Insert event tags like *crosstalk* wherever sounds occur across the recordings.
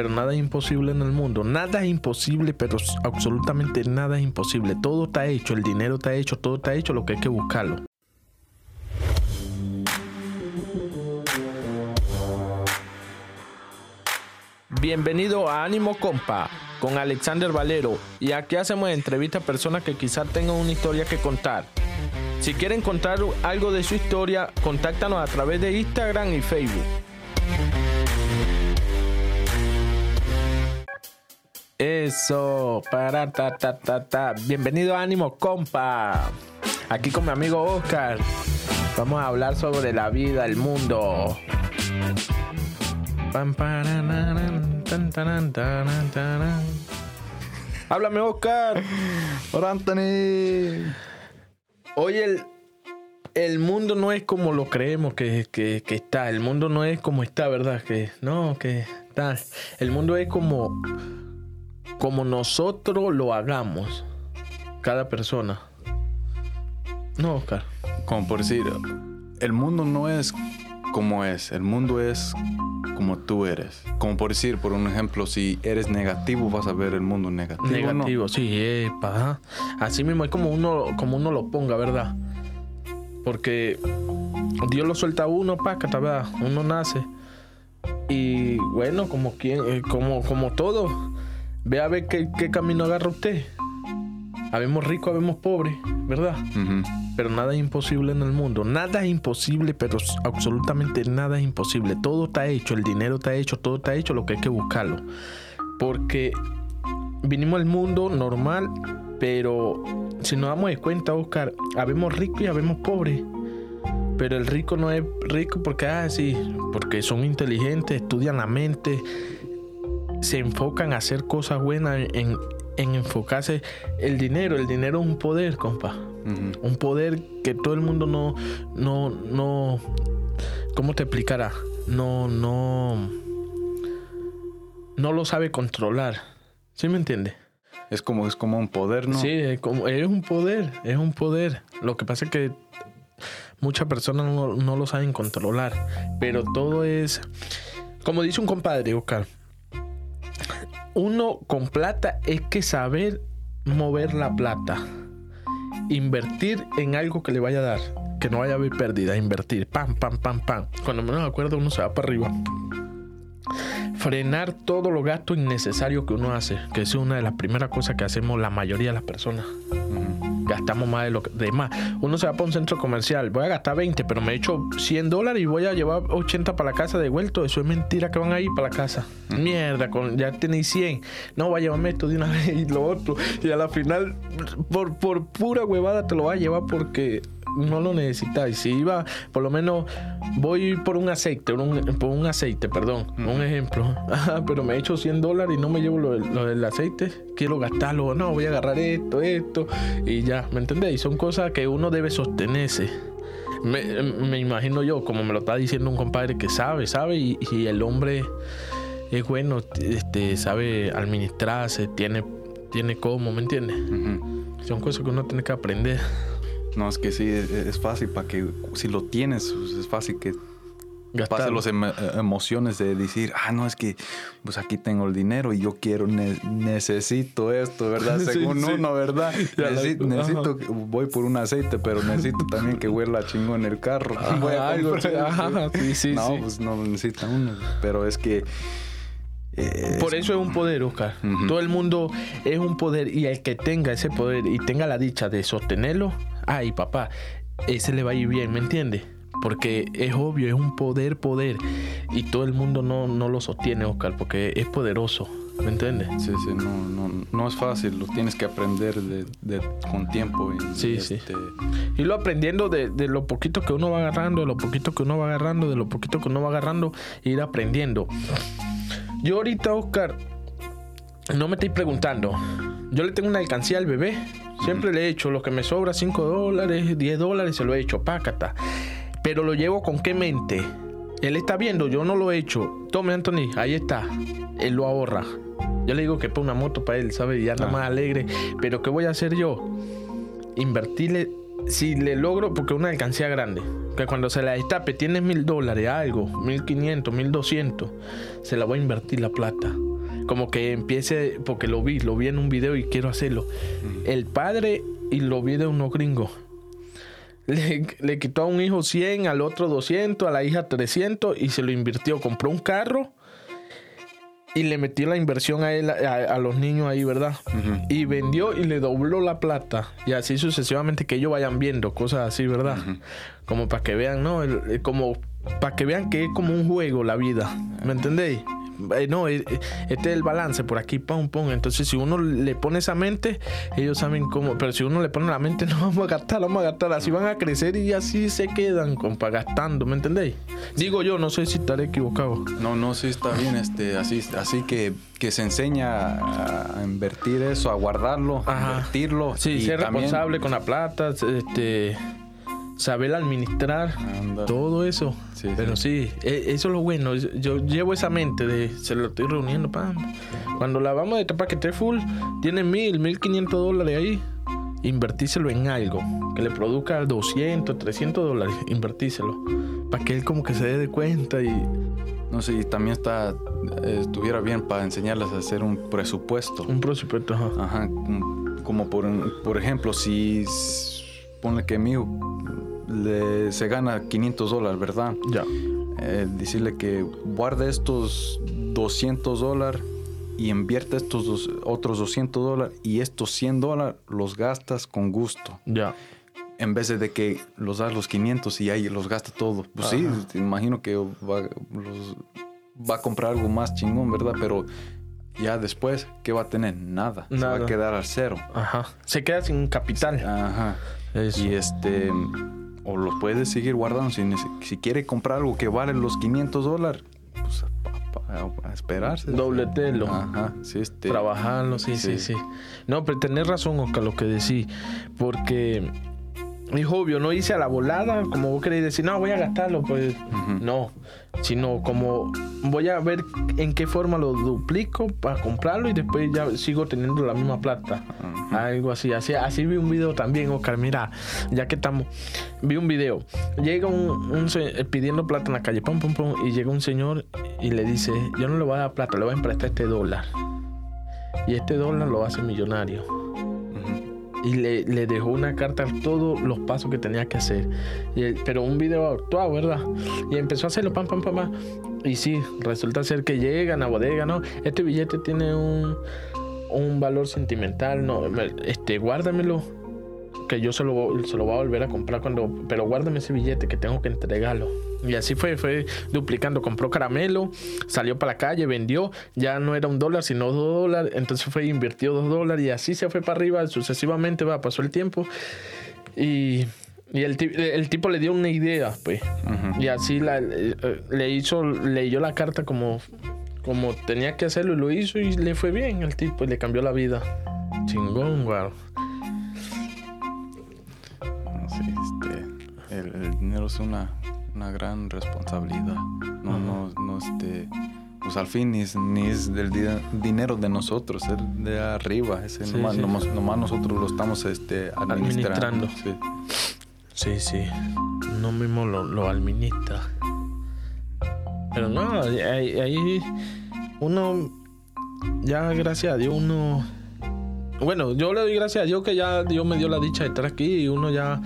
pero nada es imposible en el mundo. Nada es imposible, pero absolutamente nada es imposible. Todo está hecho, el dinero está hecho, todo está hecho, lo que hay que buscarlo. Bienvenido a Ánimo Compa con Alexander Valero y aquí hacemos entrevistas a personas que quizás tengan una historia que contar. Si quieren contar algo de su historia, contáctanos a través de Instagram y Facebook. Eso, para ta ta ta ta. Bienvenido a Ánimo Compa. Aquí con mi amigo Oscar. Vamos a hablar sobre la vida, el mundo. Háblame, Oscar. Hola, Anthony. Hoy el, el mundo no es como lo creemos que, que- que está. El mundo no es como está, ¿verdad? Que no, que está. El mundo es como, como nosotros lo hagamos. Cada persona. No, Oscar. Como por decir, el mundo no es como es, el mundo es como tú eres. Como por decir, por un ejemplo, si eres negativo, vas a ver el mundo negativo. ¿no? Negativo, sí, epa. Así mismo es como uno, como uno lo ponga, ¿verdad? Porque Dios lo suelta a uno, pácata, ¿verdad? Uno nace. Y bueno, como quien, eh, como, como todo, ve a ver qué, qué camino agarra usted. Habemos ricos, habemos pobres, ¿verdad? Pero nada es imposible en el mundo. Nada es imposible, pero absolutamente nada es imposible. Todo está hecho, el dinero está hecho, todo está hecho, lo que hay que buscarlo. Porque vinimos al mundo normal, pero si nos damos de cuenta, Oscar, habemos ricos y habemos pobres. Pero el rico no es rico porque, ah, sí, porque son inteligentes, estudian la mente, se enfocan a hacer cosas buenas, en, en enfocarse. El dinero, el dinero es un poder, compa un poder que todo el mundo no, no, no, ¿cómo te explicará? No, no, no lo sabe controlar. ¿Sí me entiende? Es como, es como un poder, ¿no? Sí, es, como, es un poder, es un poder. Lo que pasa es que muchas personas no, no lo saben controlar, pero todo es, como dice un compadre, Oscar, uno con plata es que saber mover la plata, invertir en algo que le vaya a dar, que no vaya a haber pérdida, invertir, pam, pam, pam, pam. Cuando menos acuerdo uno se va para arriba. Frenar todos los gastos innecesarios que uno hace, que es una de las primeras cosas que hacemos la mayoría de las personas. Gastamos más de lo que de más. Uno se va para un centro comercial, voy a gastar 20, pero me echo 100 dólares y voy a llevar 80 para la casa de vuelto. Eso es mentira que van a ir para la casa. Mierda, con, ya tenéis 100. No, va a llevarme esto de una *laughs* vez y lo otro. Y a la final, por, por pura huevada, te lo va a llevar porque no lo necesitáis. Si iba, por lo menos, voy por un aceite, por un, por un aceite, perdón, un ejemplo. Ajá, *laughs* pero me echo 100 dólares y no me llevo lo, del- lo del aceite. Quiero gastarlo. No, voy a agarrar esto, esto. Y ya, ¿me entendéis? Son cosas que uno debe sostenerse. Me, me imagino yo, como me lo está diciendo un compadre que sabe, sabe, y, y el hombre es bueno, este, sabe administrarse, tiene, tiene cómo, ¿me entiendes? Son cosas que uno tiene que aprender. No, es que sí, es, es fácil para que, si lo tienes, pues, es fácil que Gastar. pase las emociones de decir, ah, no, es que pues aquí tengo el dinero y yo quiero, ne- necesito esto, ¿verdad? *laughs* Sí, Según sí. uno, ¿verdad? *laughs* Necesito, necesito que- voy por un aceite, pero necesito también que huela chingón el carro. Ajá, *laughs* Voy a algo, ajá, sí, sí, no, pues no necesita uno, pero es que... eh, Por es- eso es un poder, Oscar. Todo el mundo es un poder y el que tenga ese poder y tenga la dicha de sostenerlo, ay papá, ese le va a ir bien, ¿me entiendes? Porque es obvio, es un poder, poder. Y todo el mundo no, no lo sostiene, Oscar, porque es poderoso, ¿me entiendes? Sí, sí, no, no, no es fácil, lo tienes que aprender de, de- con tiempo. y, Sí, sí. este, Y lo aprendiendo de, de lo poquito que uno va agarrando, de lo poquito que uno va agarrando, de lo poquito que uno va agarrando, ir aprendiendo. Yo ahorita, Oscar, no me estoy preguntando. Yo le tengo una alcancía al bebé. Siempre le he hecho lo que me sobra, 5 dólares, 10 dólares, se lo he hecho, pácata. Pero lo llevo con qué mente. Él está viendo, yo no lo he hecho. Tome, Anthony, ahí está. Él lo ahorra. Yo le digo que ponga una moto para él, ¿sabes? Y anda Ah. más alegre. Pero ¿qué voy a hacer yo? Invertirle, si le logro, porque una alcancía grande. Que cuando se la destape, tienes mil dólares, algo, mil quinientos, mil doscientos. Se la voy a invertir la plata. Como que empiece, porque lo vi, lo vi en un video y quiero hacerlo. El padre, y lo vi de unos gringos. Le, le quitó a un hijo 100, al otro 200, a la hija 300 y se lo invirtió. Compró un carro y le metió la inversión a, él, a, a los niños ahí, ¿verdad? Y vendió y le dobló la plata. Y así sucesivamente que ellos vayan viendo cosas así, ¿verdad? Como para que vean, ¿no? El- el- como para que vean que es como un juego la vida. ¿Me entendéis? Eh, no, eh, eh, este es el balance, por aquí, pum, pum. Entonces, si uno le pone esa mente, ellos saben cómo. Pero si uno le pone la mente, *laughs* no vamos a gastar, vamos a gastar. Así van a crecer y así se quedan, compa, gastando, ¿me entendéis? Digo yo, no sé si estaré equivocado. No, no, sí está bien, este, así, así que, que se enseña a, invertir eso, a guardarlo, a invertirlo. Sí, y ser también- responsable con la plata, este, saber administrar, Anda. todo eso. Sí, Pero sí, e- eso es lo bueno. Yo llevo esa mente de se lo estoy reuniendo, pam. Cuando la vamos de etapa que esté full, tiene mil, mil quinientos dólares ahí. Invertíselo en algo que le produzca 200, 300 dólares. Invertíselo. Para que él como que se dé de cuenta y... No sé, y también está, eh, estuviera bien para enseñarles a hacer un presupuesto. Un presupuesto, ajá. Ajá, como, por, por ejemplo, si ponle que mi hijo le, se gana 500 dólares, ¿verdad? Ya. Eh, decirle que guarde estos 200 dólares y invierte estos dos- otros 200 dólares y estos 100 dólares los gastas con gusto. Ya. En vez de que los das los 500 y ahí los gasta todo. Pues sí, te imagino que va, los- va a comprar algo más chingón, ¿verdad? Pero ya después, ¿qué va a tener? Nada. Se va a quedar al cero. Ajá. Se queda sin capital. Ajá. Eso. Y este, o lo puede seguir guardando. Si, si quiere comprar algo que vale los 500 dólares, pues a, a- a esperarse. Dobletelo. Ajá, sí, este. Trabajarlo, sí, sí, sí, Sí. No, pero tenés razón, Oscar, lo que decís. Porque es obvio, no hice a la volada, como vos queréis decir, no, voy a gastarlo, pues no. Sino como voy a ver en qué forma lo duplico para comprarlo y después ya sigo teniendo la misma plata. Algo así, así, así vi un video también, Oscar. Mira, ya que estamos, vi un video. Llega un, un eh, pidiendo plata en la calle, pum, pum, pum, y llega un señor y le dice: Yo no le voy a dar plata, le voy a emprestar este dólar. Y este dólar lo hace millonario. Y le, dejó una carta todos los pasos que tenía que hacer. Pero un video actuado, ¿verdad? Y empezó a hacerlo, pam, pam, pam, pam. Y sí, resulta ser que llegan a bodega, ¿no? Este billete tiene un, un valor sentimental, ¿no? Este, guárdamelo. Que yo se lo, se lo voy a volver a comprar cuando... Pero guárdame ese billete que tengo que entregarlo. Y así fue, fue duplicando. Compró caramelo, salió para la calle, vendió. Ya no era un dólar, sino dos dólares. Entonces fue, invirtió dos dólares y así se fue para arriba. Sucesivamente, va, pasó el tiempo. Y, y el, el tipo le dio una idea, pues. Ujú. Y así la, eh, eh, le hizo, leyó la carta como, como tenía que hacerlo y lo hizo y le fue bien al tipo y le cambió la vida. Chingón, wow. Dinero es una, una gran responsabilidad. No, no, no, este, pues al fin ni es, ni es del di- dinero de nosotros, es de arriba. Es Sí, nomás, sí. nomás- nomás nosotros lo estamos este, administrando. Administrando. sí. Sí, sí. No mismo lo, lo administra. Pero no, ahí, ahí uno, ya gracias a Dios, uno... Bueno, yo le doy gracias a Dios que ya Dios me dio la dicha de estar aquí y uno ya,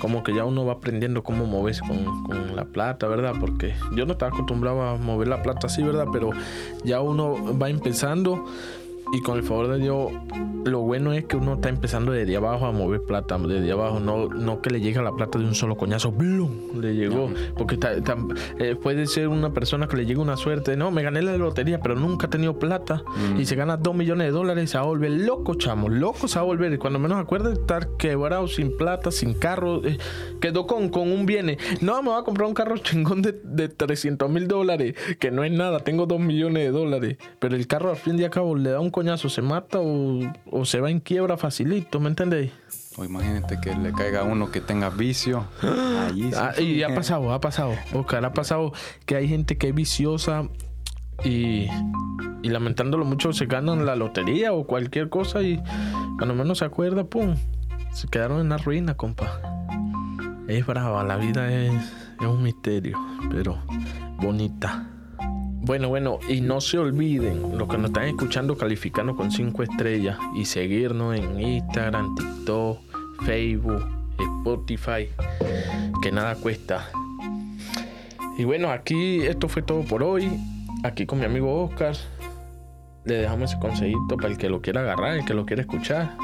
como que ya uno va aprendiendo cómo moverse con, con la plata, ¿verdad? Porque yo no estaba acostumbrado a mover la plata así, ¿verdad? Pero ya uno va empezando y con el favor de Dios, lo bueno es que uno está empezando desde abajo a mover plata, desde abajo, no, no que le llega la plata de un solo coñazo, ¡blum! le llegó. Porque está- está- eh, puede ser una persona que le llega una suerte, no, me gané la lotería, pero nunca ha tenido plata y se gana dos millones de dólares, se va a volver loco, chamo, loco se va a volver. Y cuando menos acuerda estar quebrado, sin plata, sin carro, eh, quedó con, con un bien. No, me voy a comprar un carro chingón de, de 300 mil dólares, que no es nada, tengo dos millones de dólares. Pero el carro al fin y al cabo le da un coñazo, se mata o, o se va en quiebra facilito, ¿me entendéis? O imagínate que le caiga a uno que tenga vicio. Ahí sí. Ah, y ha pasado, ha pasado. Oscar, ha pasado que hay gente que es viciosa y, y lamentándolo mucho se ganan la lotería o cualquier cosa y cuando menos se acuerda, pum, se quedaron en la ruina, compa. Es brava, la vida es, es un misterio, pero bonita. Bueno, bueno, y no se olviden, los que nos están escuchando, calificarnos con cinco estrellas y seguirnos en Instagram, TikTok, Facebook, Spotify, que nada cuesta. Y bueno, aquí esto fue todo por hoy. Aquí con mi amigo Oscar. Le dejamos ese consejito para el que lo quiera agarrar, el que lo quiera escuchar.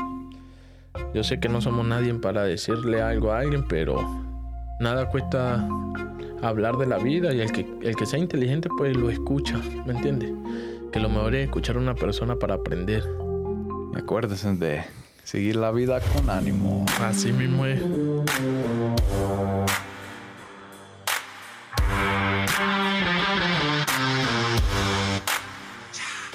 Yo sé que no somos nadie para decirle algo a alguien, pero nada cuesta hablar de la vida y el que, el que sea inteligente pues lo escucha, ¿me entiendes? Que lo mejor es escuchar a una persona para aprender. Acuérdense de seguir la vida con ánimo. Así mismo es.